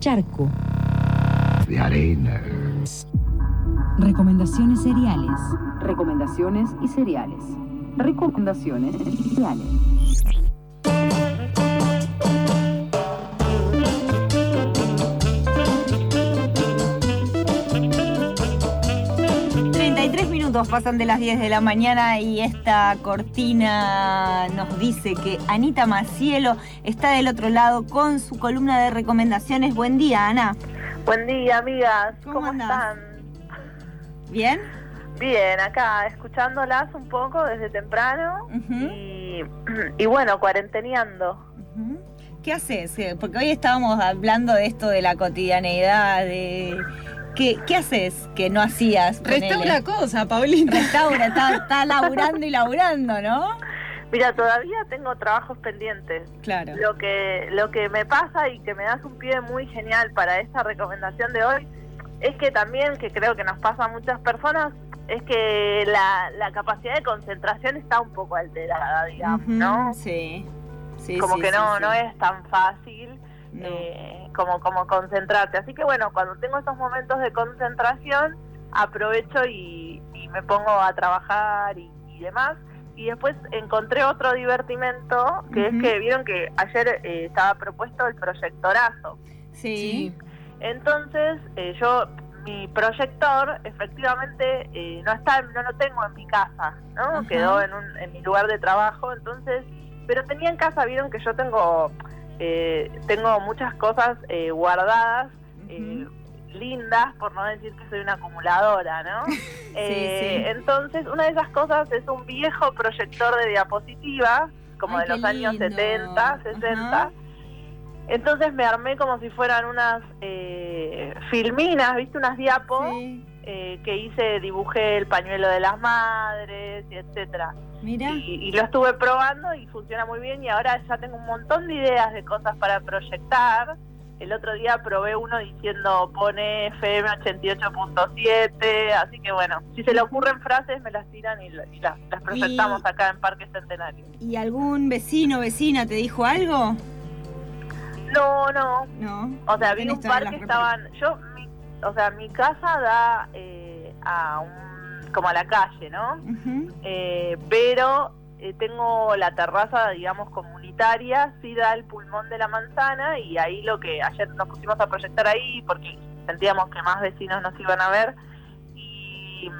charco. De arena. Recomendaciones seriales. Recomendaciones y cereales. Recomendaciones y cereales. Minutos pasan de las 10 de la mañana y esta cortina nos dice que Anita Macielo está del otro lado con su columna de recomendaciones. Buen día, Ana. Buen día, amigas. ¿Cómo, ¿Cómo, están? ¿Bien? Bien, acá escuchándolas un poco desde temprano y, y bueno, cuarenteneando. Ujú. ¿Qué haces? Eh, Porque hoy estábamos hablando de esto de la cotidianeidad, de... ¿Qué, qué haces que no hacías? Restaura cosa, Paulina. Restaura, está, está laburando y laburando, ¿no? Mira, todavía tengo trabajos pendientes. Claro. Lo que, lo que me pasa y que me das un pie muy genial para esta recomendación de hoy es que también, que creo que nos pasa a muchas personas, es que la, la capacidad de concentración está un poco alterada, digamos, ¿no? Sí. Sí, como sí, que sí, no, sí. no es tan fácil No. eh, como, como concentrarte. Así que bueno, cuando tengo estos momentos de concentración, aprovecho y, y me pongo a trabajar y, y demás. Y después encontré otro divertimento, que es que vieron que ayer eh, estaba propuesto el proyectorazo. Sí. Entonces, eh, yo, mi proyector, efectivamente, eh, no está, no lo tengo en mi casa, ¿no? Ajá. Quedó en, un, en mi lugar de trabajo, entonces, pero tenía en casa, vieron que yo tengo, eh, tengo muchas cosas eh, guardadas, eh, lindas, por no decir que soy una acumuladora, ¿no? Eh, sí. Entonces, una de esas cosas es un viejo proyector de diapositivas, como Ay, de los años lindo. 70, 60. Ajá. Entonces me armé como si fueran unas eh, filminas, ¿viste? Unas diapos Sí. Eh, que hice, dibujé el pañuelo de las madres, y etcétera. Mira. Y, y lo estuve probando y funciona muy bien y ahora ya tengo un montón de ideas de cosas para proyectar. El otro día probé uno diciendo pone FM 88.7, así que bueno, si se le ocurren frases me las tiran y, la- y las, las proyectamos Y- acá en Parque Centenario. ¿Y algún vecino o vecina te dijo algo? No, no, No. O sea, vi un par que estaban. Yo, o sea, mi casa da eh, a un. como a la calle, ¿no? Eh, pero eh, tengo la terraza, digamos, comunitaria, sí da el pulmón de la manzana y ahí lo que ayer nos pusimos a proyectar ahí porque sentíamos que más vecinos nos iban a ver y,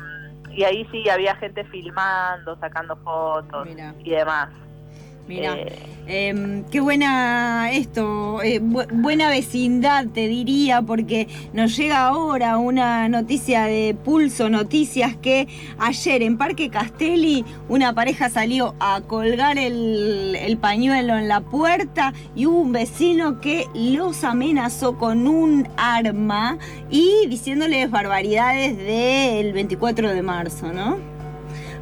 y ahí sí había gente filmando, sacando fotos Mira. y demás. Mira. Eh, Em, qué buena esto, eh, bu- buena vecindad te diría, porque nos llega ahora una noticia de Pulso Noticias que ayer en Parque Castelli una pareja salió a colgar el, el pañuelo en la puerta y hubo un vecino que los amenazó con un arma y diciéndoles barbaridades del 24 de marzo, ¿no?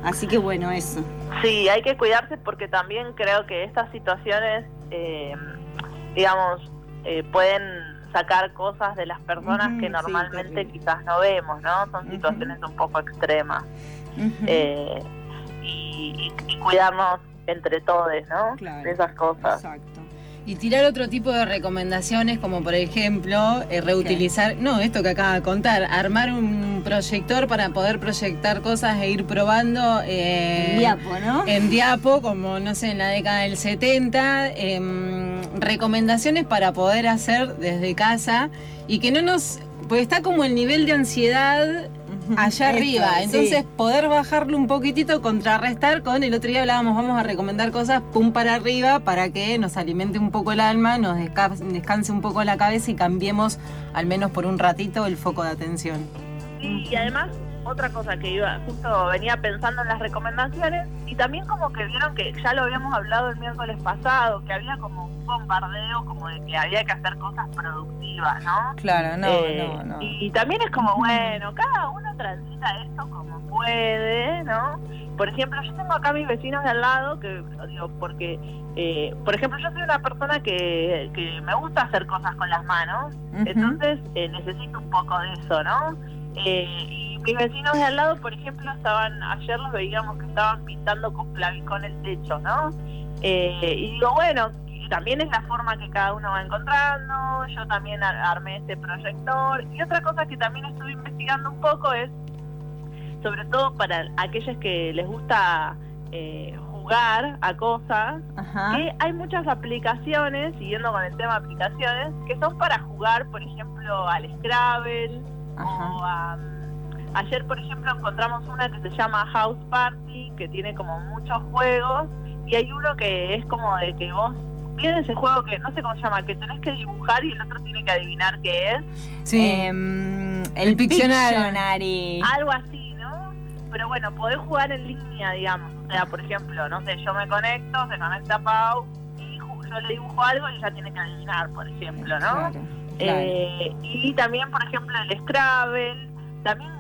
Así que bueno, eso. Sí, hay que cuidarse porque también creo que estas situaciones, eh, digamos, eh, pueden sacar cosas de las personas que normalmente quizás no vemos, ¿no? Son situaciones un poco extremas. Eh, y, y- y cuidarnos entre todos, ¿no? Claro. De esas cosas. Exacto. Y tirar otro tipo de recomendaciones, como por ejemplo, eh, reutilizar, no, esto que acaba de contar, armar un proyector para poder proyectar cosas e ir probando eh, Diapo, ¿no? en diapo, como no sé, en la década del 70, em, recomendaciones para poder hacer desde casa y que no nos, pues está como el nivel de ansiedad allá Esto, arriba. sí. Entonces, poder bajarlo un poquitito, contrarrestar con el otro día hablábamos, vamos a recomendar cosas pum para arriba para que nos alimente un poco el alma, nos desca- descanse un poco la cabeza y cambiemos, al menos por un ratito, el foco de atención. Sí, y además, otra cosa que iba, justo venía pensando en las recomendaciones, y también como que vieron que ya lo habíamos hablado el miércoles pasado, que había como un bombardeo, como de que había que hacer cosas productivas, ¿no? Claro, no, Eh, no, no. Y también es como, bueno, cada uno transita esto como puede, ¿no? Por ejemplo, yo tengo acá mis vecinos de al lado, que lo digo porque, eh, por ejemplo, yo soy una persona que, que me gusta hacer cosas con las manos, entonces eh, necesito un poco de eso, ¿no? Eh, y mis vecinos de al lado, por ejemplo, estaban, ayer los veíamos que estaban pintando con clavicón el techo, ¿no? Eh, y digo, bueno, también es la forma que cada uno va encontrando. Yo también ar- armé este proyector. Y otra cosa que también estuve investigando un poco es, sobre todo para aquellos que les gusta eh, jugar a cosas, Ajá. que hay muchas aplicaciones, siguiendo con el tema aplicaciones, que son para jugar, por ejemplo, al Scrabble. O a... Ayer, por ejemplo, encontramos una que se llama House Party, que tiene como muchos juegos, y hay uno que es como de que vos viene ese juego que no sé cómo se llama, que tenés que dibujar y el otro tiene que adivinar qué es, Sí. Em, el, El Pictionary. Algo así, ¿no? Pero bueno, podés jugar en línea, digamos. O sea, por ejemplo, no sé, yo me conecto, se conecta Pau, y yo le dibujo algo y ella tiene que adivinar, por ejemplo, ¿no? Claro, Eh, y también, por ejemplo, el Scrabble, también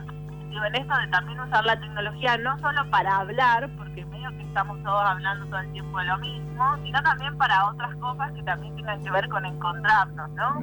digo, en esto de también usar la tecnología no solo para hablar, porque que estamos todos hablando todo el tiempo de lo mismo, sino también para otras cosas que también tengan que ver con encontrarnos, ¿no?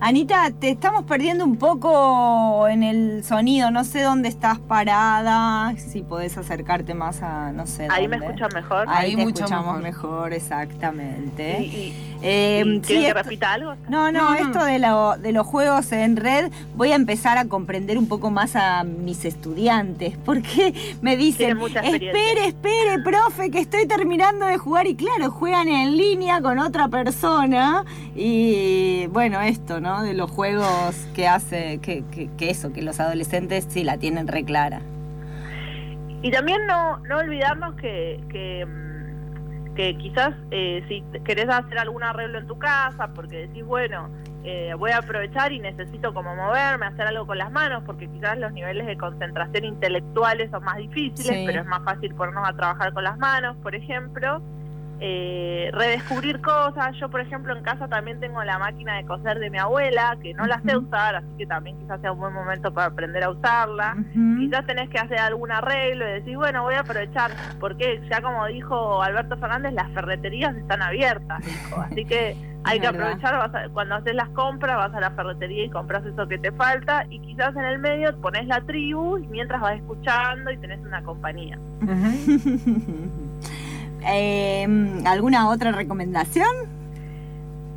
Anita, te estamos perdiendo un poco en el sonido. No sé dónde estás parada. Si podés acercarte más a no sé. Ahí me escuchan mejor. Ahí, Ahí te mucho escuchamos mejor. mejor, exactamente. Y- y- Eh, y sí, ¿Quieren que esto- repita algo? No, no, no. esto de, lo- de los juegos en red voy a empezar a comprender un poco más a mis estudiantes, porque me dicen, Tienen experiencia. Espere, espere, profe, que estoy terminando de jugar y claro, juegan en línea con otra persona y bueno, esto, ¿no? De los juegos que hace, que, que, que eso, que los adolescentes sí la tienen re clara. Y también no, no olvidarnos que, que, que quizás eh, si querés hacer algún arreglo en tu casa, porque decís, bueno, eh, voy a aprovechar y necesito como moverme, hacer algo con las manos, porque quizás los niveles de concentración intelectuales son más difíciles, Sí. pero es más fácil ponernos a trabajar con las manos, por ejemplo. Eh, redescubrir cosas. Yo, por ejemplo, en casa también tengo la máquina de coser de mi abuela, que no la sé usar, así que también quizás sea un buen momento para aprender a usarla quizás tenés que hacer algún arreglo y decís, bueno, voy a aprovechar, porque ya como dijo Alberto Fernández, las ferreterías están abiertas, dijo. Así que hay que verdad. aprovechar, vas a- cuando haces las compras, vas a la ferretería y compras eso que te falta, y quizás en el medio pones la tribu y mientras vas escuchando y tenés una compañía. Eh, ¿Alguna otra recomendación?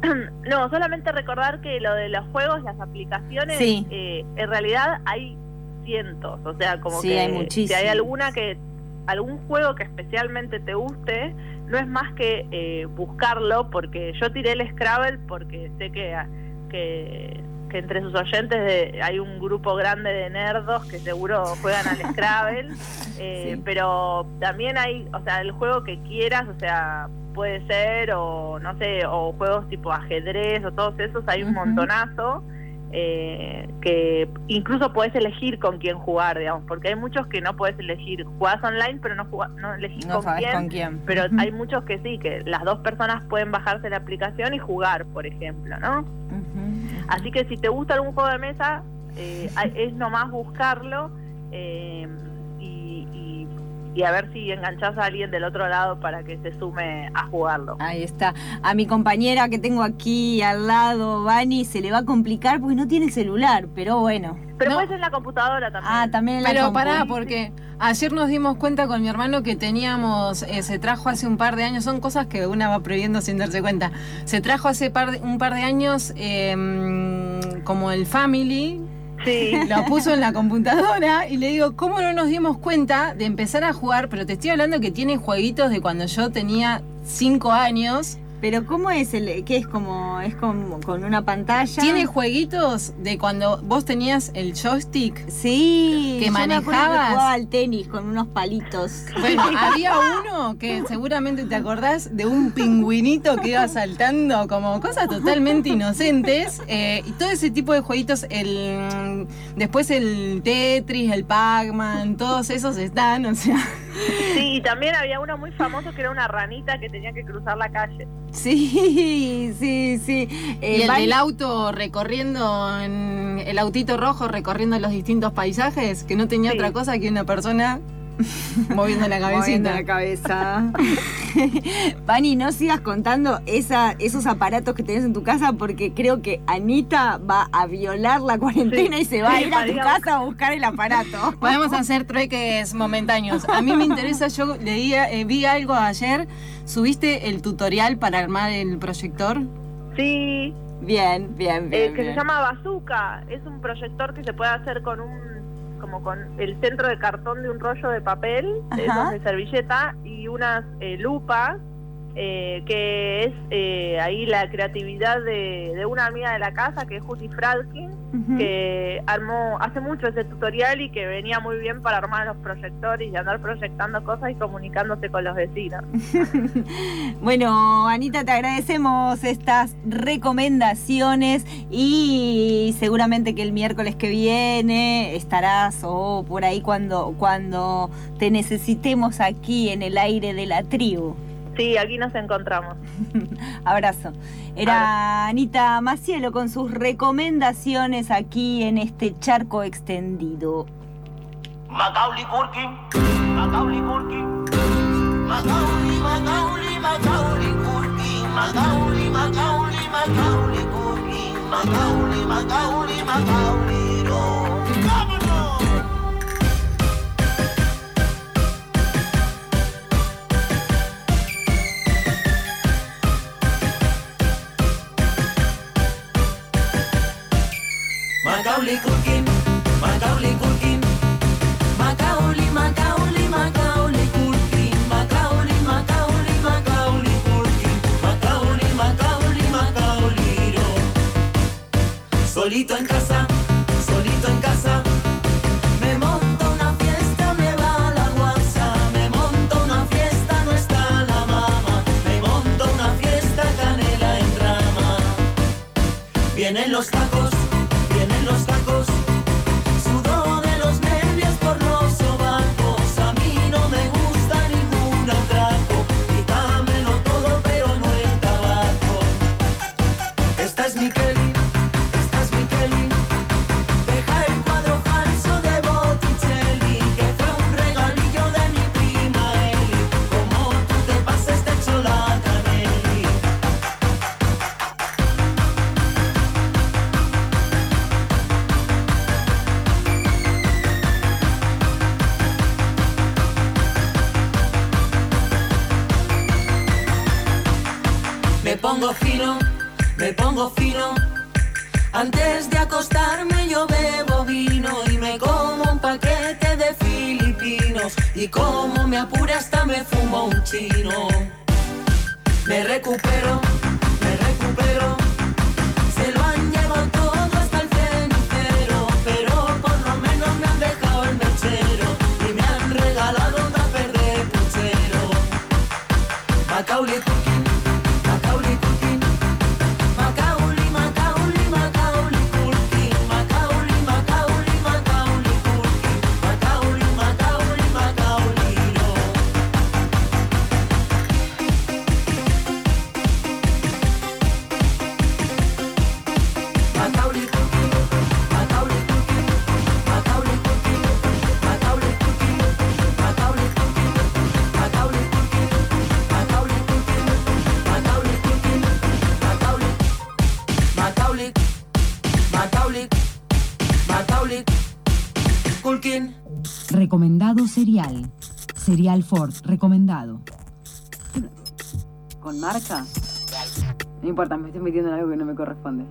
No, solamente recordar que lo de los juegos, las aplicaciones, Sí. eh, en realidad hay cientos, o sea, como Sí, que hay si hay alguna que, algún juego que especialmente te guste, no es más que eh, buscarlo, porque yo tiré el Scrabble porque sé que, que, que entre sus oyentes de- hay un grupo grande de nerdos que seguro juegan al Scrabble, eh, Sí. pero también hay, o sea, el juego que quieras, o sea, puede ser, o no sé, o juegos tipo ajedrez o todos esos, hay un montonazo. Eh, que incluso puedes elegir con quién jugar, digamos, porque hay muchos que no puedes elegir, jugás online pero no, jugás, no elegís No con sabes quién, con quién. pero hay muchos que sí, que las dos personas pueden bajarse la aplicación y jugar, por ejemplo, ¿no? Así que si te gusta algún juego de mesa, eh, es nomás buscarlo eh, y- a ver si enganchás a alguien del otro lado para que se sume a jugarlo. Ahí está. A mi compañera que tengo aquí al lado, Vani, se le va a complicar porque no tiene celular, pero bueno. Pero No. puede ser en la computadora también. Ah, también en la Pero pará, porque ayer nos dimos cuenta con mi hermano que teníamos, eh, se trajo hace un par de años, son cosas que una va prohibiendo sin darse cuenta. Se trajo hace par de- un par de años eh, como el Family, Lo puso en la computadora y le digo, ¿cómo no nos dimos cuenta de empezar a jugar? Pero te estoy hablando que tiene jueguitos de cuando yo tenía 5 años. Pero ¿cómo es el qué es como es como con una pantalla? Tiene jueguitos de cuando vos tenías el joystick. Sí, que manejabas. jugaba al tenis con unos palitos. Bueno, había uno que seguramente te acordás de un pingüinito que iba saltando, como cosas totalmente inocentes. eh, y todo ese tipo de jueguitos, el después el Tetris, el Pac-Man, todos esos están, o sea. Sí, y también había uno muy famoso que era una ranita que tenía que cruzar la calle. Sí, sí, sí. Eh, y el Vani- del auto recorriendo, en el autito rojo recorriendo los distintos paisajes, que no tenía Sí. otra cosa que una persona Moviendo la Moviendo cabecita. la cabeza. Pani, no sigas contando esa, esos aparatos que tenés en tu casa porque creo que Anita va a violar la cuarentena Sí. y se va a ir a tu casa a buscar el aparato. Podemos hacer trueques momentáneos. A mí me interesa, yo leía, eh, vi algo ayer, subiste el tutorial para armar el proyector. Sí, Bien, bien, eh, bien. que bien. se llama Bazooka. Es un proyector que se puede hacer con un como con el centro de cartón de un rollo de papel, esos de servilleta y unas eh, lupas. Eh, que es eh, ahí la creatividad de, de una amiga de la casa que es Juti Fradkin que armó hace mucho ese tutorial y que venía muy bien para armar los proyectores y andar proyectando cosas y comunicándose con los vecinos. Bueno, Anita, te agradecemos estas recomendaciones y seguramente que el miércoles que viene estarás o por ahí cuando, cuando te necesitemos aquí en el aire de la tribu. Sí, aquí nos encontramos. Abrazo. Era Anita Macielo con sus recomendaciones aquí en este charco extendido. Macaulay Culkin, Macaulay Culkin, Macaulay, Macaulay, Macaulay Culkin, Macaulay, Macaulay, Macaulay Culkin, Macaulay, Macaulay, Macaulay, no. Macaulay Culkin, Macaulay Culkin, Macaulay, Macaulay, Macaulay Culkin, Macaulay, Macaulay, Macaulay Culkin, Macaulay, Macaulay, Macaulay. Solito en casa, solito en casa, me monto una me pongo fino. Antes de acostarme yo bebo vino y me como un paquete de filipinos. Y como me apura hasta me fumo un chino. Me recupero, me recupero. Se lo han llevado todo hasta el cenicero. Pero por lo menos me han dejado el mechero. Y me han regalado un tupper de puchero. Macaulay Recomendado serial. Serial Ford, recomendado. ¿Con marca? No importa, me estoy metiendo en algo que no me corresponde.